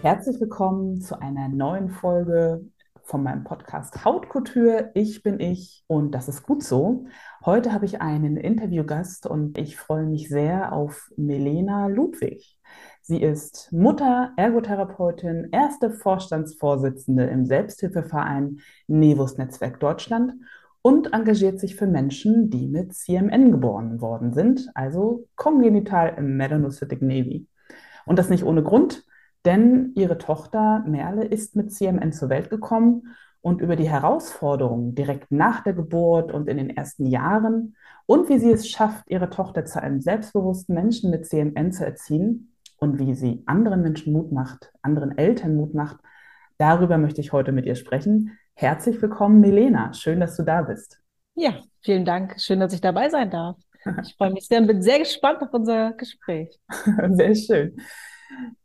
Herzlich willkommen zu einer neuen Folge von meinem Podcast Hautkultur. Ich bin ich und das ist gut so. Heute habe ich einen Interviewgast und ich freue mich sehr auf Melena Ludwig. Sie ist Mutter, Ergotherapeutin, erste Vorstandsvorsitzende im Selbsthilfeverein Nevus Netzwerk Deutschland und engagiert sich für Menschen, die mit CMN geboren worden sind, also kongenital im Melanocytic Navy. Und das nicht ohne Grund, denn ihre Tochter Merle ist mit CMN zur Welt gekommen und über die Herausforderungen direkt nach der Geburt und in den ersten Jahren und wie sie es schafft, ihre Tochter zu einem selbstbewussten Menschen mit CMN zu erziehen, und wie sie anderen Menschen Mut macht, anderen Eltern Mut macht. Darüber möchte ich heute mit ihr sprechen. Herzlich willkommen, Milena. Schön, dass du da bist. Ja, vielen Dank. Schön, dass ich dabei sein darf. Ich freue mich sehr und bin sehr gespannt auf unser Gespräch. Sehr schön.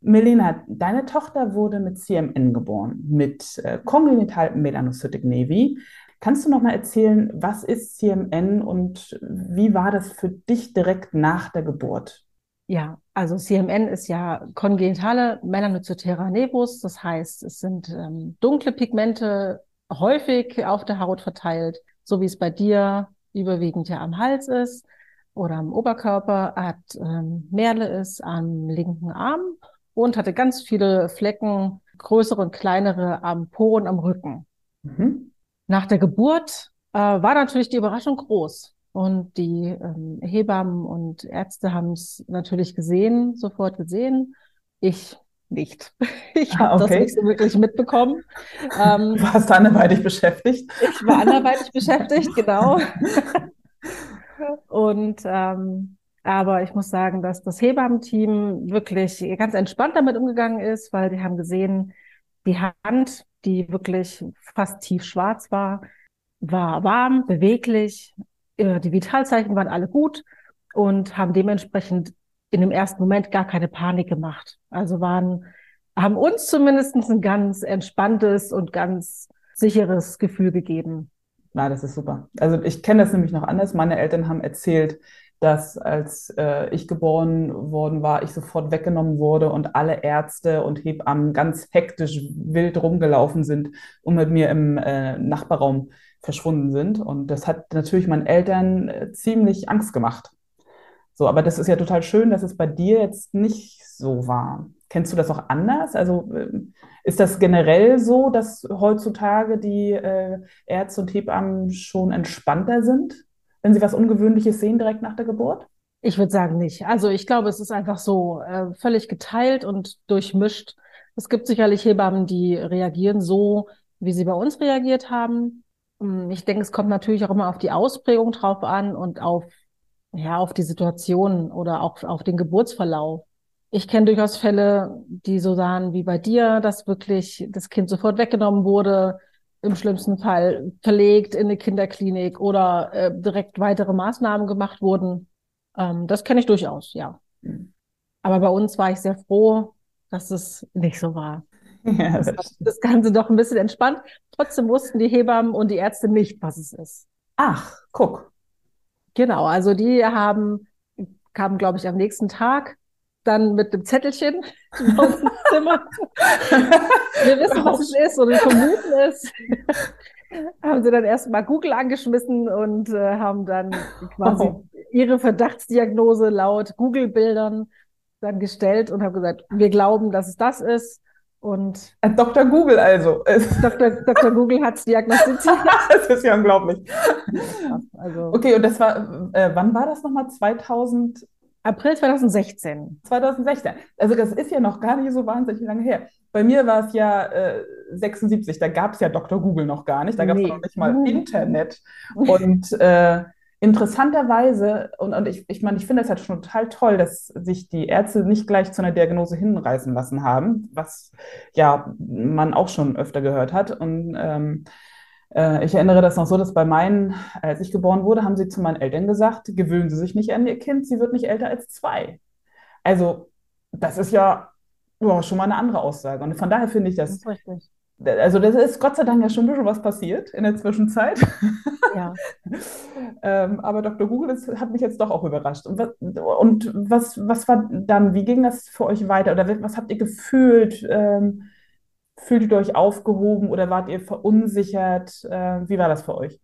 Melina, deine Tochter wurde mit CMN geboren, mit äh, kongenital Melanocytic Nevi. Kannst du noch mal erzählen, was ist CMN und wie war das für dich direkt nach der Geburt? Ja, also CMN ist ja kongenitale Melanocytera nevus. Das heißt, es sind ähm, dunkle Pigmente häufig auf der Haut verteilt, so wie es bei dir überwiegend ja am Hals ist oder am Oberkörper, hat ähm, Merle ist am linken Arm und hatte ganz viele Flecken, größere und kleinere am Po und am Rücken. Mhm. Nach der Geburt äh, war natürlich die Überraschung groß. Und die ähm, Hebammen und Ärzte haben es natürlich gesehen, sofort gesehen. Ich nicht. Ich habe ah, okay. das nicht so wirklich mitbekommen. Ähm, du warst anderweitig beschäftigt. Ich war anderweitig beschäftigt, genau. Und ähm, aber ich muss sagen, dass das Hebammenteam wirklich ganz entspannt damit umgegangen ist, weil die haben gesehen, die Hand, die wirklich fast tiefschwarz war, war warm, beweglich, äh, die Vitalzeichen waren alle gut und haben dementsprechend in dem ersten Moment gar keine Panik gemacht. Also waren, haben uns zumindest ein ganz entspanntes und ganz sicheres Gefühl gegeben. Na, das ist super. Also ich kenne das nämlich noch anders. Meine Eltern haben erzählt, dass als äh, ich geboren worden war, ich sofort weggenommen wurde und alle Ärzte und Hebammen ganz hektisch wild rumgelaufen sind und mit mir im äh, Nachbarraum verschwunden sind. Und das hat natürlich meinen Eltern äh, ziemlich Angst gemacht. So, aber das ist ja total schön, dass es bei dir jetzt nicht so war. Kennst du das auch anders? Also äh, ist das generell so, dass heutzutage die äh, Ärzte und Hebammen schon entspannter sind, wenn sie was Ungewöhnliches sehen direkt nach der Geburt? Ich würde sagen nicht. Also ich glaube, es ist einfach so äh, völlig geteilt und durchmischt. Es gibt sicherlich Hebammen, die reagieren so, wie sie bei uns reagiert haben. Hm, ich denke, es kommt natürlich auch immer auf die Ausprägung drauf an und auf, ja, auf die Situation oder auch auf den Geburtsverlauf. Ich kenne durchaus Fälle, die so sahen wie bei dir, dass wirklich das Kind sofort weggenommen wurde, im schlimmsten Fall verlegt in eine Kinderklinik oder äh, direkt weitere Maßnahmen gemacht wurden. Ähm, das kenne ich durchaus, ja. Mhm. Aber bei uns war ich sehr froh, dass es nicht so war. Ja, das, das, das Ganze doch ein bisschen entspannt. Trotzdem wussten die Hebammen und die Ärzte nicht, was es ist. Ach, guck. Genau, also die haben, kamen, glaube ich, am nächsten Tag dann mit dem Zettelchen aus dem Zimmer. wir wissen, was es ist und wir vermuten es. haben sie dann erstmal Google angeschmissen und äh, haben dann quasi oh. ihre Verdachtsdiagnose laut Google-Bildern dann gestellt und haben gesagt, wir glauben, dass es das ist Und Äh, Dr. Google also. Dr. Dr. Google hat es diagnostiziert. Das ist ja unglaublich. Also Okay, und das war, äh, wann war das nochmal? 2000, April 2016. 2016. Also das ist ja noch gar nicht so wahnsinnig lange her. Bei mir war es ja äh, 76, da gab es ja Dr. Google noch gar nicht, da gab es Nee. noch nicht mal Internet. Und äh, interessanterweise, und, und ich, ich meine, ich finde das halt schon total toll, dass sich die Ärzte nicht gleich zu einer Diagnose hinreißen lassen haben, was ja man auch schon öfter gehört hat. Und ähm, äh, ich erinnere das noch so, dass bei meinen, als ich geboren wurde, haben sie zu meinen Eltern gesagt, gewöhnen Sie sich nicht an Ihr Kind, sie wird nicht älter als zwei. Also, das ist ja, ja schon mal eine andere Aussage. Und von daher finde ich Das das, ist richtig. also das ist Gott sei Dank ja schon ein bisschen was passiert in der Zwischenzeit. Ja. Ähm, aber Dr. Google hat mich jetzt doch auch überrascht. Und was, und was, was war dann, wie ging das für euch weiter? Oder was habt ihr gefühlt? Ähm, fühlt ihr euch aufgehoben oder wart ihr verunsichert? Äh, wie war das für euch?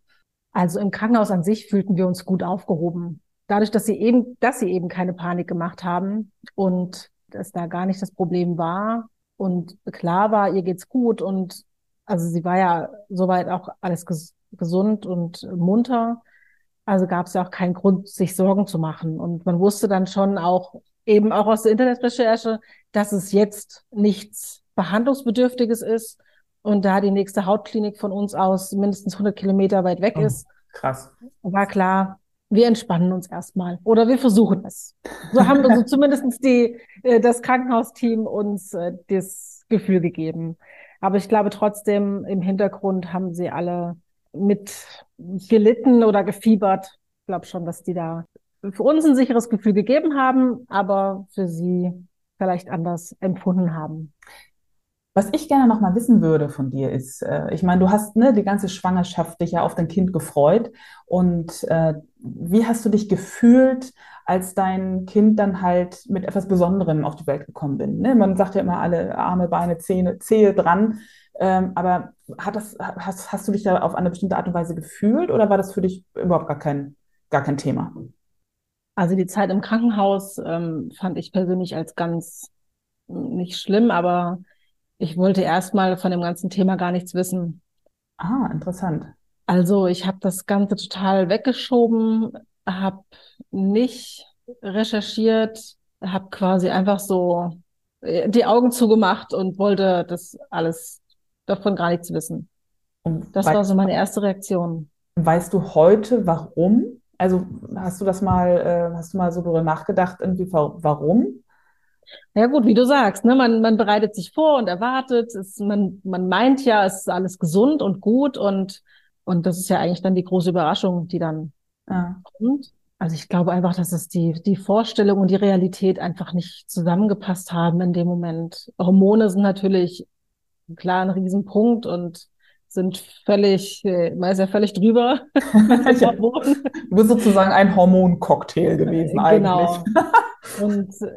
Also im Krankenhaus an sich fühlten wir uns gut aufgehoben. Dadurch, dass sie eben, dass sie eben keine Panik gemacht haben und es da gar nicht das Problem war und klar war, ihr geht's gut und also sie war ja soweit auch alles ges gesund und munter. Also gab es ja auch keinen Grund, sich Sorgen zu machen. Und man wusste dann schon auch eben auch aus der Internetrecherche, dass es jetzt nichts Behandlungsbedürftiges ist und da die nächste Hautklinik von uns aus mindestens 100 Kilometer weit weg Oh. ist, Krass. war klar, wir entspannen uns erstmal oder wir versuchen es. So haben wir so zumindest die, äh, das Krankenhausteam uns äh, das Gefühl gegeben. Aber ich glaube trotzdem, im Hintergrund haben sie alle mit gelitten oder gefiebert. Ich glaube schon, dass die da für uns ein sicheres Gefühl gegeben haben, aber für sie vielleicht anders empfunden haben. Was ich gerne noch mal wissen würde von dir ist, äh, ich meine, du hast ne, die ganze Schwangerschaft dich ja auf dein Kind gefreut. Und äh, wie hast du dich gefühlt, als dein Kind dann halt mit etwas Besonderem auf die Welt gekommen bin? Ne? Man sagt ja immer alle Arme, Beine, Zähne, Zehe dran. Ähm, aber hat das, hast, hast du dich da auf eine bestimmte Art und Weise gefühlt oder war das für dich überhaupt gar kein, gar kein Thema? Also die Zeit im Krankenhaus ähm, fand ich persönlich als ganz mm, nicht schlimm, aber ich wollte erstmal von dem ganzen Thema gar nichts wissen. Ah, interessant. Also ich habe das Ganze total weggeschoben, habe nicht recherchiert, habe quasi einfach so äh, die Augen zugemacht und wollte das alles davon gar nichts wissen. Und Das war so meine erste Reaktion. weißt du heute, warum? Also hast du das mal, äh, hast du mal so darüber nachgedacht, irgendwie, wa- warum? Ja gut, wie du sagst, ne, man, man bereitet sich vor und erwartet, es, man, man meint ja, es ist alles gesund und gut und, und das ist ja eigentlich dann die große Überraschung, die dann Ja. kommt. Also ich glaube einfach, dass es die, die Vorstellung und die Realität einfach nicht zusammengepasst haben in dem Moment. Hormone sind natürlich klar ein Riesenpunkt und sind völlig, äh, man ist ja völlig drüber. Du bist sozusagen ein Hormoncocktail gewesen eigentlich. Genau. Und äh,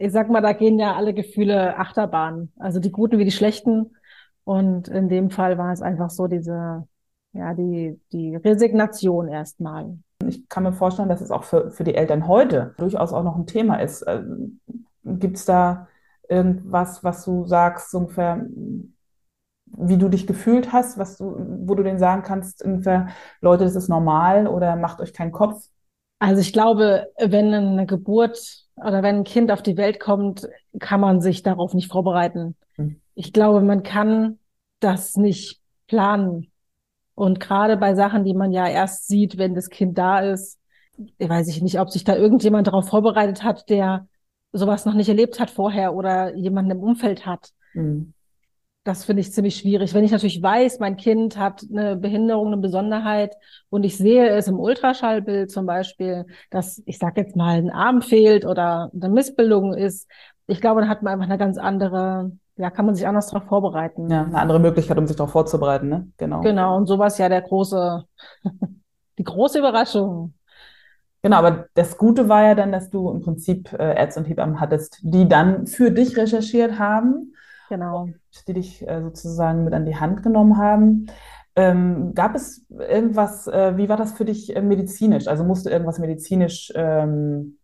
ich sag mal, da gehen ja alle Gefühle Achterbahn, also die guten wie die schlechten. Und in dem Fall war es einfach so diese, ja, die, die Resignation erstmal. Ich kann mir vorstellen, dass es auch für, für die Eltern heute durchaus auch noch ein Thema ist. Gibt es da irgendwas, was du sagst, so ungefähr, wie du dich gefühlt hast, was du, wo du denen sagen kannst, ungefähr, Leute, das ist normal oder macht euch keinen Kopf? Also ich glaube, wenn eine Geburt oder wenn ein Kind auf die Welt kommt, kann man sich darauf nicht vorbereiten. Hm. Ich glaube, man kann das nicht planen. Und gerade bei Sachen, die man ja erst sieht, wenn das Kind da ist, weiß ich nicht, ob sich da irgendjemand darauf vorbereitet hat, der sowas noch nicht erlebt hat vorher oder jemanden im Umfeld hat. Hm. Das finde ich ziemlich schwierig. Wenn ich natürlich weiß, mein Kind hat eine Behinderung, eine Besonderheit und ich sehe es im Ultraschallbild zum Beispiel, dass, ich sage jetzt mal, ein Arm fehlt oder eine Missbildung ist, ich glaube, dann hat man einfach eine ganz andere, ja, kann man sich anders darauf vorbereiten. Ja, eine andere Möglichkeit, um sich darauf vorzubereiten, ne? Genau. Genau, und sowas ja der große, die große Überraschung. Genau, aber das Gute war ja dann, dass du im Prinzip äh, Ärzte und Hebammen hattest, die dann für dich recherchiert haben, Genau. die dich äh, sozusagen mit an die Hand genommen haben. Ähm, gab es irgendwas, äh, wie war das für dich äh, medizinisch? Also musste irgendwas medizinisch ähm,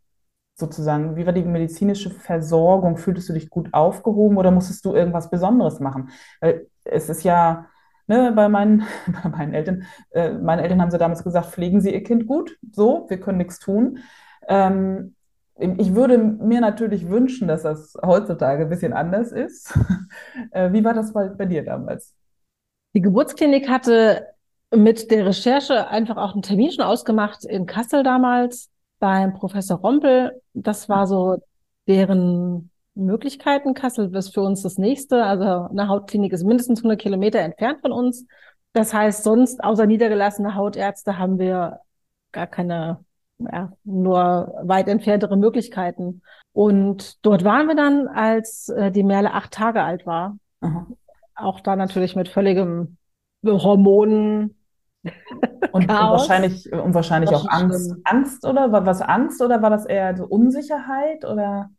sozusagen? Wie war die medizinische Versorgung? Fühltest du dich gut aufgehoben oder musstest du irgendwas Besonderes machen? Weil es ist ja, ne, bei meinen, bei meinen Eltern, äh, meine Eltern haben sie damals gesagt, pflegen Sie Ihr Kind gut, so, wir können nichts tun. Ähm, ich würde mir natürlich wünschen, dass das heutzutage ein bisschen anders ist. Äh, wie war das bei, bei dir damals? Die Geburtsklinik hatte mit der Recherche einfach auch einen Termin schon ausgemacht in Kassel damals beim Professor Rompel. Das war so deren Möglichkeiten. Kassel ist für uns das nächste. Also eine Hautklinik ist mindestens 100 Kilometer entfernt von uns. Das heißt, sonst außer niedergelassene Hautärzte haben wir gar keine, ja, nur weit entferntere Möglichkeiten. Und dort waren wir dann, als äh, die Merle acht Tage alt war. Aha. Auch da natürlich mit völligem Hormonen, und, und wahrscheinlich, und wahrscheinlich auch Angst. Angst oder war was Angst oder war das eher so Unsicherheit oder?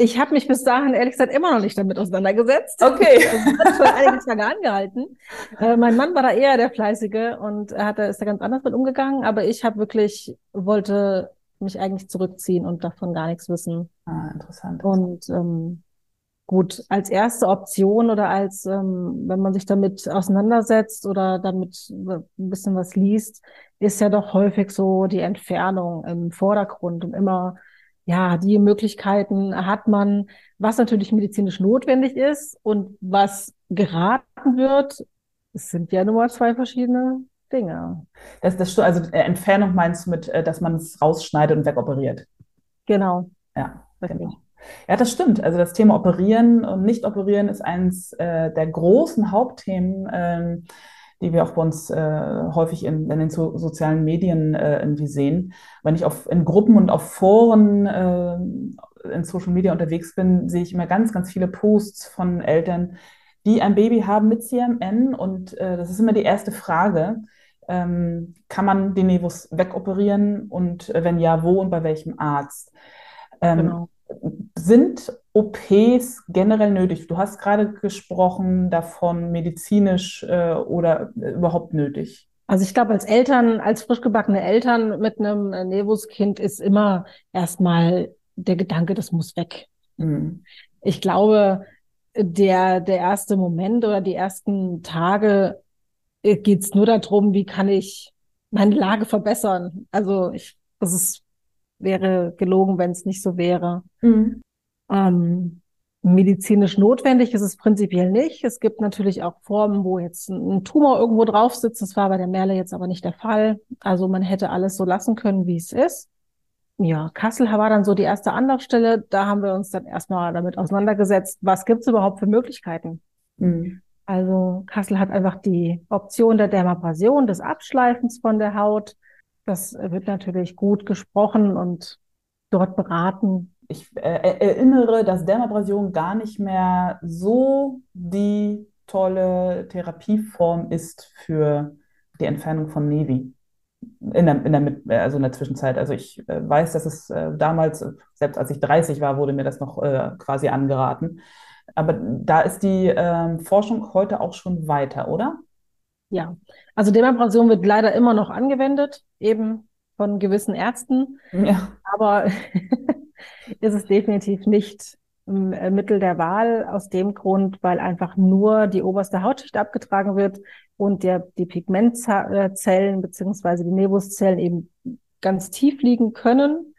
Ich habe mich bis dahin ehrlich gesagt immer noch nicht damit auseinandergesetzt. Okay. Das hat schon einige Tage angehalten. Äh, mein Mann war da eher der Fleißige und er hat, ist da ganz anders mit umgegangen, aber ich habe wirklich, wollte mich eigentlich zurückziehen und davon gar nichts wissen. Ah, interessant. Und ähm, gut, als erste Option oder als, ähm, wenn man sich damit auseinandersetzt oder damit ein bisschen was liest, ist ja doch häufig so die Entfernung im Vordergrund und immer, ja, die Möglichkeiten hat man, was natürlich medizinisch notwendig ist und was geraten wird. Es sind ja nur mal zwei verschiedene Dinge. Das, das, also äh, Entfernung meinst du mit, äh, dass man es rausschneidet und wegoperiert? Genau. Ja, genau. Ja, das stimmt. Also das Thema Operieren und Nicht-Operieren ist eines äh, der großen Hauptthemen, ähm, die wir auch bei uns äh, häufig in, in den so, sozialen Medien äh, irgendwie sehen. Wenn ich auf, in Gruppen und auf Foren äh, in Social Media unterwegs bin, sehe ich immer ganz, ganz viele Posts von Eltern, die ein Baby haben mit CMN. Und äh, das ist immer die erste Frage. Ähm, kann man den Nevus wegoperieren und äh, wenn ja, wo und bei welchem Arzt? Ähm, genau. Sind OPs generell nötig? Du hast gerade gesprochen davon, medizinisch äh, oder überhaupt nötig. Also ich glaube, als Eltern, als frisch gebackene Eltern mit einem Nevus-Kind ist immer erstmal der Gedanke, das muss weg. Mhm. Ich glaube, der, der erste Moment oder die ersten Tage äh, geht es nur darum, wie kann ich meine Lage verbessern. Also ich, das ist wäre gelogen, wenn es nicht so wäre. Mhm. Ähm, medizinisch notwendig ist es prinzipiell nicht. Es gibt natürlich auch Formen, wo jetzt ein Tumor irgendwo drauf sitzt. Das war bei der Merle jetzt aber nicht der Fall. Also man hätte alles so lassen können, wie es ist. Ja, Kassel war dann so die erste Anlaufstelle. Da haben wir uns dann erstmal damit auseinandergesetzt, was gibt's überhaupt für Möglichkeiten. Mhm. Also Kassel hat einfach die Option der Dermabrasion, des Abschleifens von der Haut. Das wird natürlich gut gesprochen und dort beraten. Ich äh, erinnere, dass Dermabrasion gar nicht mehr so die tolle Therapieform ist für die Entfernung von Nevi. In der, in der, also in der Zwischenzeit. Also ich äh, weiß, dass es äh, damals, selbst als ich 30 war, wurde mir das noch äh, quasi angeraten. Aber da ist die ähm, Forschung heute auch schon weiter, oder? Ja, also Demabrasion wird leider immer noch angewendet, eben von gewissen Ärzten. Ja. Aber ist es definitiv nicht äh, Mittel der Wahl aus dem Grund, weil einfach nur die oberste Hautschicht abgetragen wird und der, die Pigmentzellen beziehungsweise die Nebuszellen eben ganz tief liegen können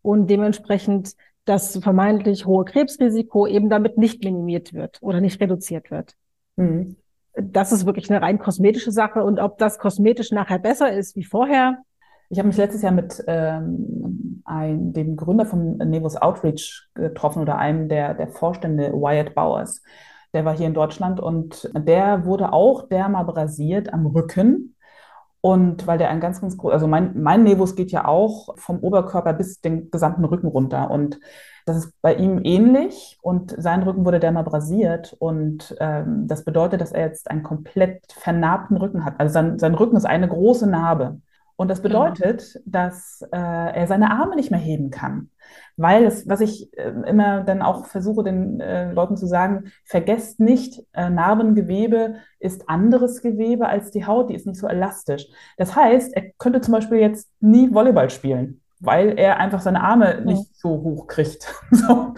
und dementsprechend das vermeintlich hohe Krebsrisiko eben damit nicht minimiert wird oder nicht reduziert wird. Mhm das ist wirklich eine rein kosmetische Sache. Und ob das kosmetisch nachher besser ist wie vorher. Ich habe mich letztes Jahr mit ähm, ein, dem Gründer von Nevus Outreach getroffen oder einem der, der Vorstände, Wyatt Bowers. Der war hier in Deutschland und der wurde auch dermabrasiert am Rücken. Und weil der ein ganz, ganz groß, also mein, mein Nevus geht ja auch vom Oberkörper bis den gesamten Rücken runter. Und das ist bei ihm ähnlich und sein Rücken wurde dermabrasiert und ähm, das bedeutet, dass er jetzt einen komplett vernarbten Rücken hat. Also sein, sein Rücken ist eine große Narbe. Und das genau. bedeutet, genau. dass äh, er seine Arme nicht mehr heben kann. Weil es, was ich äh, immer dann auch versuche, den äh, Leuten zu sagen, vergesst nicht, äh, Narbengewebe ist anderes Gewebe als die Haut, die ist nicht so elastisch. Das heißt, er könnte zum Beispiel jetzt nie Volleyball spielen weil er einfach seine Arme nicht so hoch kriegt. so.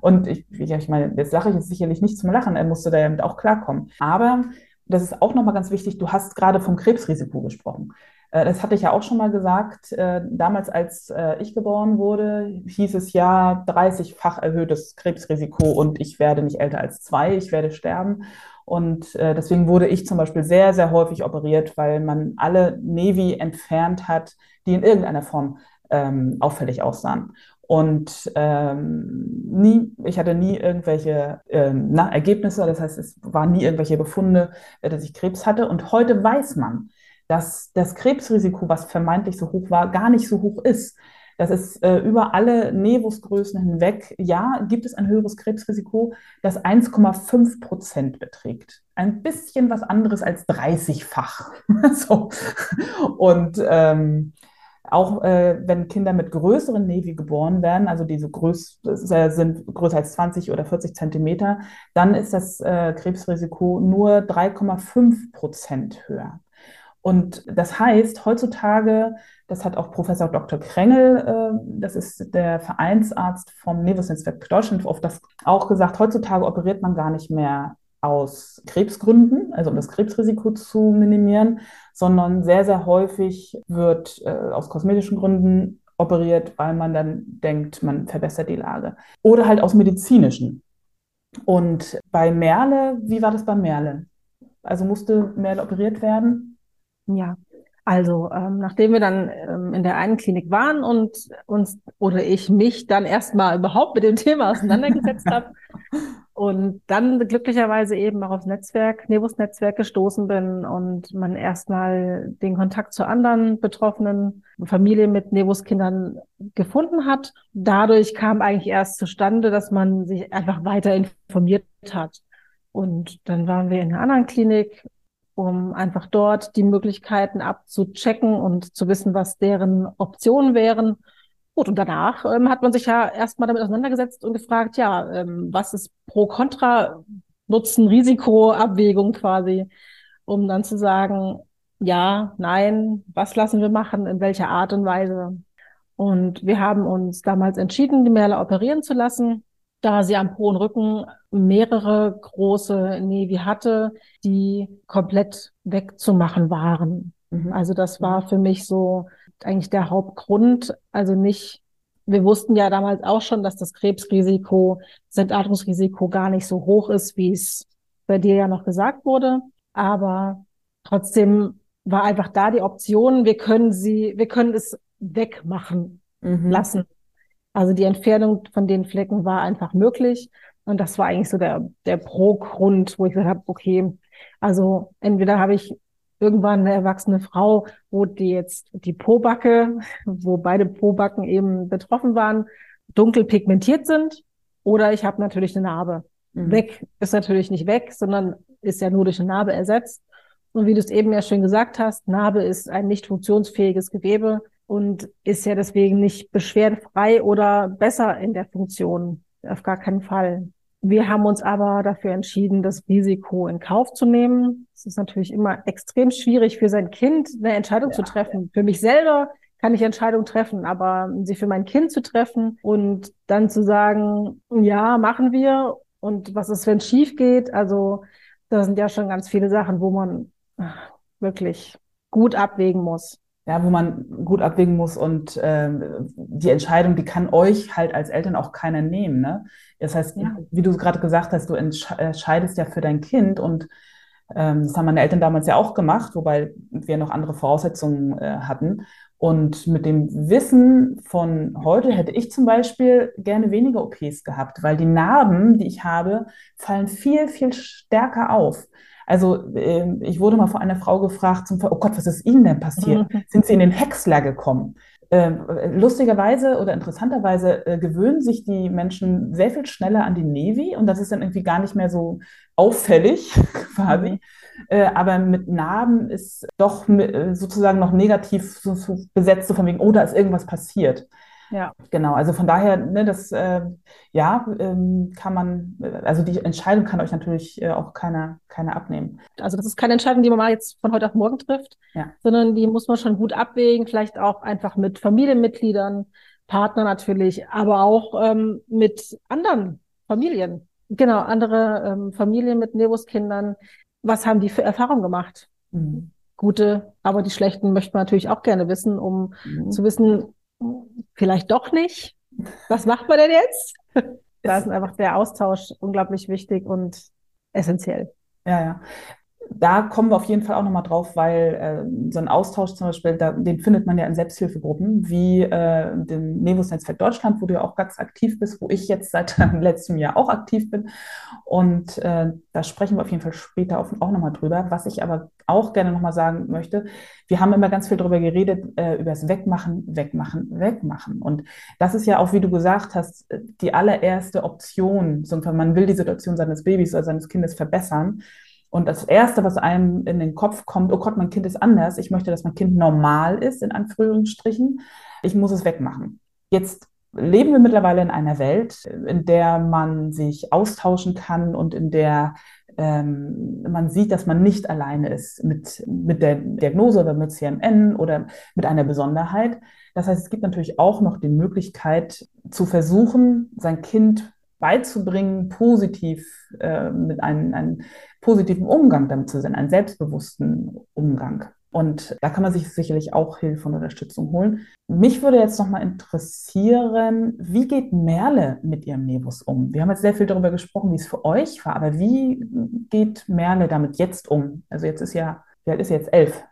Und ich, ich meine, jetzt lache ich jetzt sicherlich nicht zum Lachen, er musste da damit auch klarkommen. Aber das ist auch nochmal ganz wichtig, du hast gerade vom Krebsrisiko gesprochen. Äh, das hatte ich ja auch schon mal gesagt. Äh, damals, als äh, ich geboren wurde, hieß es ja 30-fach erhöhtes Krebsrisiko und ich werde nicht älter als zwei, ich werde sterben. Und deswegen wurde ich zum Beispiel sehr, sehr häufig operiert, weil man alle Nevi entfernt hat, die in irgendeiner Form ähm, auffällig aussahen. Und ähm, nie, ich hatte nie irgendwelche ähm, na, Ergebnisse, das heißt, es waren nie irgendwelche Befunde, dass ich Krebs hatte. Und heute weiß man, dass das Krebsrisiko, was vermeintlich so hoch war, gar nicht so hoch ist. Das ist äh, über alle Nevusgrößen hinweg. Ja, gibt es ein höheres Krebsrisiko, das 1,5 Prozent beträgt. Ein bisschen was anderes als 30-fach. so. Und ähm, auch äh, wenn Kinder mit größeren Nevi geboren werden, also diese größ äh, sind größer als 20 oder 40 Zentimeter, dann ist das äh, Krebsrisiko nur 3,5 Prozent höher. Und das heißt, heutzutage, das hat auch Professor Dr. Krengel, äh, das ist der Vereinsarzt vom Nevus-Netzwerk Deutschland, oft das auch gesagt, heutzutage operiert man gar nicht mehr aus Krebsgründen, also um das Krebsrisiko zu minimieren, sondern sehr, sehr häufig wird äh, aus kosmetischen Gründen operiert, weil man dann denkt, man verbessert die Lage. Oder halt aus medizinischen. Und bei Merle, wie war das bei Merle? Also musste Merle operiert werden? Ja, also ähm, nachdem wir dann ähm, in der einen Klinik waren und uns oder ich mich dann erstmal überhaupt mit dem Thema auseinandergesetzt habe und dann glücklicherweise eben auch aufs Netzwerk, Nebus-Netzwerk gestoßen bin und man erstmal den Kontakt zu anderen betroffenen Familien mit Nebus-Kindern gefunden hat. Dadurch kam eigentlich erst zustande, dass man sich einfach weiter informiert hat. Und dann waren wir in einer anderen Klinik um einfach dort die Möglichkeiten abzuchecken und zu wissen, was deren Optionen wären. Gut, und danach ähm, hat man sich ja erstmal damit auseinandergesetzt und gefragt, ja, ähm, was ist pro kontra Nutzen, Risikoabwägung quasi, um dann zu sagen, ja, nein, was lassen wir machen, in welcher Art und Weise. Und wir haben uns damals entschieden, die Merle operieren zu lassen da sie am und Rücken mehrere große Nevi hatte, die komplett wegzumachen waren. Mhm. Also das war für mich so eigentlich der Hauptgrund. Also nicht, wir wussten ja damals auch schon, dass das Krebsrisiko, das Entatmungsrisiko gar nicht so hoch ist, wie es bei dir ja noch gesagt wurde. Aber trotzdem war einfach da die Option, wir können sie, wir können es wegmachen mhm. lassen. Also die Entfernung von den Flecken war einfach möglich. Und das war eigentlich so der, der Pro-Grund, wo ich gesagt habe, okay, also entweder habe ich irgendwann eine erwachsene Frau, wo die jetzt die Pobacke, wo beide Pobacken eben betroffen waren, dunkel pigmentiert sind, oder ich habe natürlich eine Narbe. Mhm. Weg ist natürlich nicht weg, sondern ist ja nur durch eine Narbe ersetzt. Und wie du es eben ja schön gesagt hast, Narbe ist ein nicht funktionsfähiges Gewebe und ist ja deswegen nicht beschwerdefrei oder besser in der Funktion. Auf gar keinen Fall. Wir haben uns aber dafür entschieden, das Risiko in Kauf zu nehmen. Es ist natürlich immer extrem schwierig für sein Kind eine Entscheidung ja. zu treffen. Für mich selber kann ich Entscheidungen treffen, aber sie für mein Kind zu treffen und dann zu sagen, ja, machen wir. Und was ist, wenn es schief geht? Also, da sind ja schon ganz viele Sachen, wo man wirklich gut abwägen muss ja, wo man gut abwägen muss und äh, die Entscheidung, die kann euch halt als Eltern auch keiner nehmen. Ne? Das heißt, ja. wie du gerade gesagt hast, du entscheidest ja für dein Kind und ähm, das haben meine Eltern damals ja auch gemacht, wobei wir noch andere Voraussetzungen äh, hatten. Und mit dem Wissen von heute hätte ich zum Beispiel gerne weniger OPs gehabt, weil die Narben, die ich habe, fallen viel, viel stärker auf. Also äh, ich wurde mal von einer Frau gefragt, zum, oh Gott, was ist Ihnen denn passiert? Mhm. Sind Sie in den Häcksler gekommen? Äh, lustigerweise oder interessanterweise äh, gewöhnen sich die Menschen sehr viel schneller an die Nevi und das ist dann irgendwie gar nicht mehr so auffällig quasi. Mhm. Äh, aber mit Narben ist doch äh, sozusagen noch negativ so, so besetzt, so von wegen, oh, da ist irgendwas passiert. Ja. Genau, also von daher, ne, das, äh, ja, ähm, kann man, also die Entscheidung kann euch natürlich äh, auch keiner, keiner abnehmen. Also das ist keine Entscheidung, die man mal jetzt von heute auf morgen trifft, ja. sondern die muss man schon gut abwägen, vielleicht auch einfach mit Familienmitgliedern, Partner natürlich, aber auch ähm, mit anderen Familien. Genau, andere ähm, Familien mit Nebuskindern. Was haben die für Erfahrungen gemacht? Mhm. Gute, aber die schlechten möchte man natürlich auch gerne wissen, um mhm. zu wissen, vielleicht doch nicht. Was macht man denn jetzt? da ist einfach der Austausch unglaublich wichtig und essentiell. Ja, ja da kommen wir auf jeden Fall auch nochmal drauf, weil äh, so ein Austausch zum Beispiel, da, den findet man ja in Selbsthilfegruppen, wie äh, dem Nevus Netzwerk Deutschland, wo du ja auch ganz aktiv bist, wo ich jetzt seit letztem Jahr auch aktiv bin. Und äh, da sprechen wir auf jeden Fall später auch, auch nochmal drüber. Was ich aber auch gerne nochmal sagen möchte, wir haben immer ganz viel darüber geredet, äh, über das Wegmachen, Wegmachen, Wegmachen. Und das ist ja auch, wie du gesagt hast, die allererste Option. Man will die Situation seines Babys oder seines Kindes verbessern. Und das Erste, was einem in den Kopf kommt, oh Gott, mein Kind ist anders, ich möchte, dass mein Kind normal ist, in Anführungsstrichen, ich muss es wegmachen. Jetzt leben wir mittlerweile in einer Welt, in der man sich austauschen kann und in der ähm, man sieht, dass man nicht alleine ist mit, mit der Diagnose oder mit CMN oder mit einer Besonderheit. Das heißt, es gibt natürlich auch noch die Möglichkeit zu versuchen, sein Kind beizubringen, positiv äh, mit einem, einem positiven Umgang damit zu sein, einen selbstbewussten Umgang. Und da kann man sich sicherlich auch Hilfe und Unterstützung holen. Mich würde jetzt noch mal interessieren, wie geht Merle mit ihrem Nebus um? Wir haben jetzt sehr viel darüber gesprochen, wie es für euch war, aber wie geht Merle damit jetzt um? Also jetzt ist ja, wie alt ist jetzt? Elf.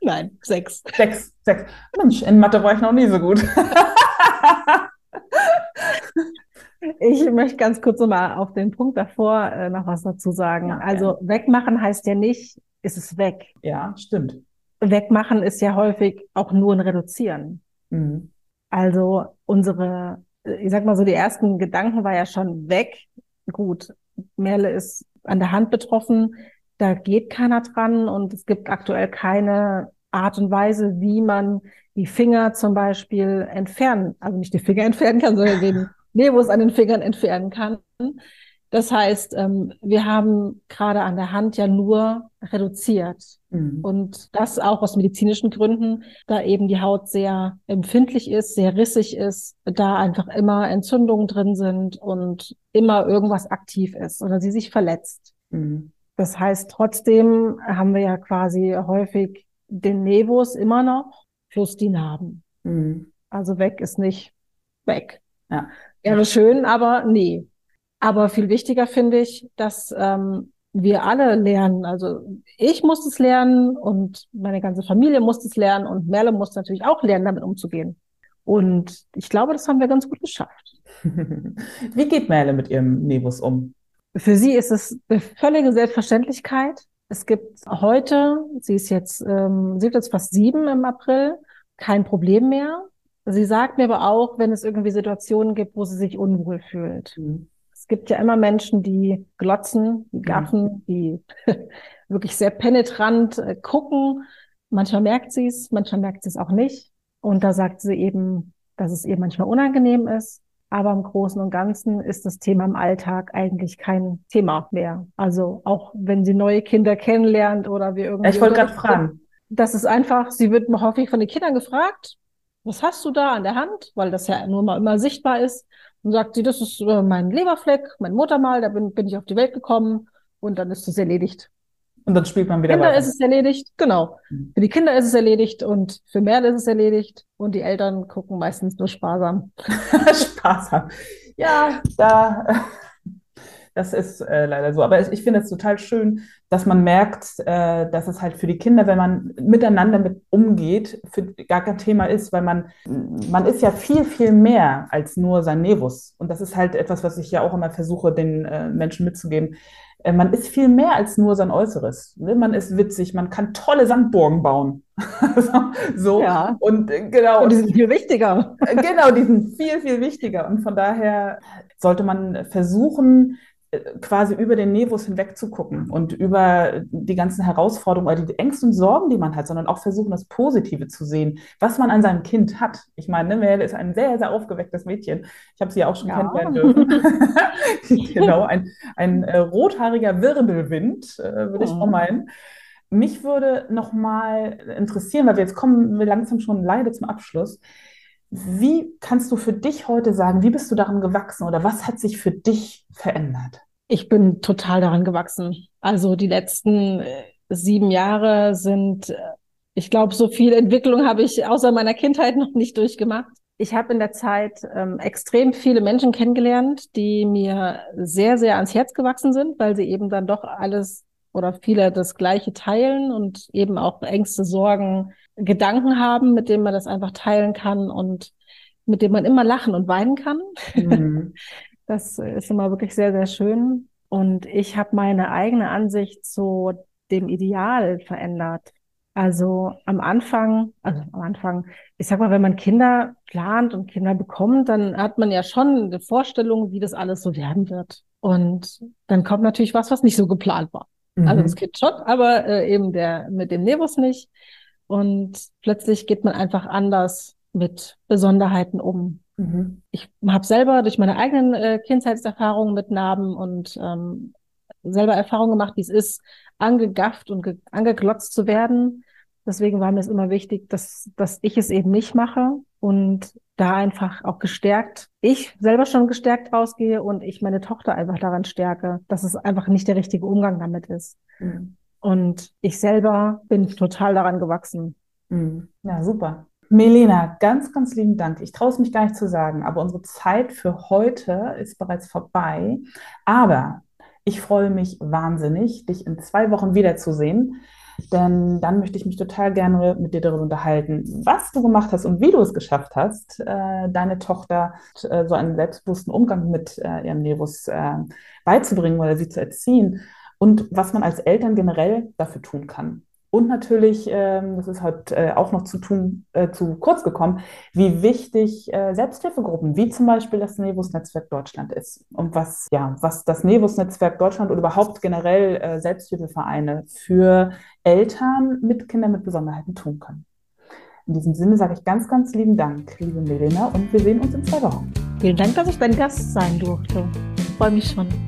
Nein, sechs. Sechs, sechs. Mensch, in Mathe war ich noch nie so gut. Ich möchte ganz kurz nochmal auf den Punkt davor äh, noch was dazu sagen. Ja, also ja. wegmachen heißt ja nicht, ist es weg. Ja, stimmt. Wegmachen ist ja häufig auch nur ein Reduzieren. Mhm. Also unsere, ich sag mal so, die ersten Gedanken war ja schon weg. Gut, Merle ist an der Hand betroffen, da geht keiner dran und es gibt aktuell keine Art und Weise, wie man die Finger zum Beispiel entfernen, also nicht die Finger entfernen kann, sondern den Nebus an den Fingern entfernen kann. Das heißt, ähm, wir haben gerade an der Hand ja nur reduziert. Mhm. Und das auch aus medizinischen Gründen, da eben die Haut sehr empfindlich ist, sehr rissig ist, da einfach immer Entzündungen drin sind und immer irgendwas aktiv ist oder sie sich verletzt. Mhm. Das heißt, trotzdem haben wir ja quasi häufig den Nevus immer noch fürs die Narben. Mhm. Also weg ist nicht weg. Ja. Wäre schön, aber nee. Aber viel wichtiger finde ich, dass ähm, wir alle lernen. Also ich muss es lernen und meine ganze Familie muss es lernen und Merle muss natürlich auch lernen, damit umzugehen. Und ich glaube, das haben wir ganz gut geschafft. Wie geht Merle mit ihrem Nebus um? Für sie ist es eine völlige Selbstverständlichkeit. Es gibt heute, sie ist jetzt, ähm, sie wird jetzt fast sieben im April, kein Problem mehr. Sie sagt mir aber auch, wenn es irgendwie Situationen gibt, wo sie sich unwohl fühlt. Mhm. Es gibt ja immer Menschen, die glotzen, die gaffen, mhm. die wirklich sehr penetrant äh, gucken. Manchmal merkt sie es, manchmal merkt sie es auch nicht. Und da sagt sie eben, dass es ihr manchmal unangenehm ist. Aber im Großen und Ganzen ist das Thema im Alltag eigentlich kein Thema mehr. Also auch wenn sie neue Kinder kennenlernt oder wir irgendwie. Ich wollte gerade fragen. Das ist einfach, sie wird häufig von den Kindern gefragt, was hast du da an der Hand? Weil das ja nur mal immer sichtbar ist. Und sagt sie, das ist äh, mein Leberfleck, mein Muttermal, da bin, bin ich auf die Welt gekommen und dann ist es erledigt. Und dann spielt man wieder Kinder weiter. ist es erledigt, genau. Mhm. Für die Kinder ist es erledigt und für Merle ist es erledigt und die Eltern gucken meistens nur sparsam. sparsam. Ja, da das ist äh, leider so. Aber ich finde es total schön, dass man merkt, äh, dass es halt für die Kinder, wenn man miteinander mit umgeht, für gar kein Thema ist, weil man, man ist ja viel, viel mehr als nur sein Nevus. Und das ist halt etwas, was ich ja auch immer versuche, den äh, Menschen mitzugeben. Äh, man ist viel mehr als nur sein Äußeres. Ne? Man ist witzig, man kann tolle Sandburgen bauen. so. Ja. Und äh, genau. Und die sind viel wichtiger. genau, die sind viel, viel wichtiger. Und von daher sollte man versuchen, äh, quasi über den Nevus hinweg zu gucken und über die ganzen Herausforderungen oder die Ängste und Sorgen, die man hat, sondern auch versuchen, das Positive zu sehen, was man an seinem Kind hat. Ich meine, ne, Mel ist ein sehr, sehr aufgewecktes Mädchen. Ich habe sie ja auch schon ja. kennenlernen dürfen. genau, ein, ein äh, rothaariger Wirbelwind, äh, würde ich mal mhm. meinen. Mich würde noch mal interessieren, weil wir jetzt kommen wir langsam schon leider zum Abschluss. Wie kannst du für dich heute sagen, wie bist du daran gewachsen oder was hat sich für dich verändert? Ich bin total daran gewachsen. Also die letzten äh, sieben Jahre sind, äh, ich glaube, so viel Entwicklung habe ich außer meiner Kindheit noch nicht durchgemacht. Ich habe in der Zeit ähm, extrem viele Menschen kennengelernt, die mir sehr, sehr ans Herz gewachsen sind, weil sie eben dann doch alles oder viele das Gleiche teilen und eben auch Ängste, Sorgen, Gedanken haben, mit denen man das einfach teilen kann und mit dem man immer lachen und weinen kann. Mhm. Das ist immer wirklich sehr, sehr schön. Und ich habe meine eigene Ansicht zu dem Ideal verändert. Also am Anfang, also am Anfang, ich sag mal, wenn man Kinder plant und Kinder bekommt, dann hat man ja schon eine Vorstellung, wie das alles so werden wird. Und dann kommt natürlich was, was nicht so geplant war. Also mhm. Also das Kind schon, aber äh, eben der mit dem Nevus nicht. Und plötzlich geht man einfach anders mit Besonderheiten um. Mhm. Ich habe selber durch meine eigenen äh, Kindheitserfahrungen mit Narben und ähm, selber Erfahrungen gemacht, wie es ist, angegafft und angeglotzt zu werden. Deswegen war mir es immer wichtig, dass, dass ich es eben nicht mache und da einfach auch gestärkt, ich selber schon gestärkt rausgehe und ich meine Tochter einfach daran stärke, dass es einfach nicht der richtige Umgang damit ist. Mhm. Und ich selber bin total daran gewachsen. Mhm. Ja, super. Melena, ganz, ganz lieben Dank. Ich traue es mich gar nicht zu sagen, aber unsere Zeit für heute ist bereits vorbei. Aber ich freue mich wahnsinnig, dich in zwei Wochen wiederzusehen. Denn dann möchte ich mich total gerne mit dir darüber unterhalten, was du gemacht hast und wie du es geschafft hast, äh, deine Tochter äh, so einen selbstbewussten Umgang mit äh, ihrem Nervus beizubringen oder sie zu erziehen und was man als Eltern generell dafür tun kann. Und natürlich, ähm, das ist halt äh, auch noch zu tun, äh, zu kurz gekommen, wie wichtig äh, Selbsthilfegruppen, wie zum Beispiel das Nevus-Netzwerk Deutschland ist und was, ja, was das Nevus-Netzwerk Deutschland oder überhaupt generell äh, Selbsthilfevereine für Eltern mit Kindern mit Besonderheiten tun können. In diesem Sinne sage ich ganz, ganz lieben Dank, liebe Melina, und wir sehen uns in zwei Wochen. Vielen Dank, dass ich dein Gast sein durfte. Ich freue mich schon.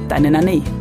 Deine Nane.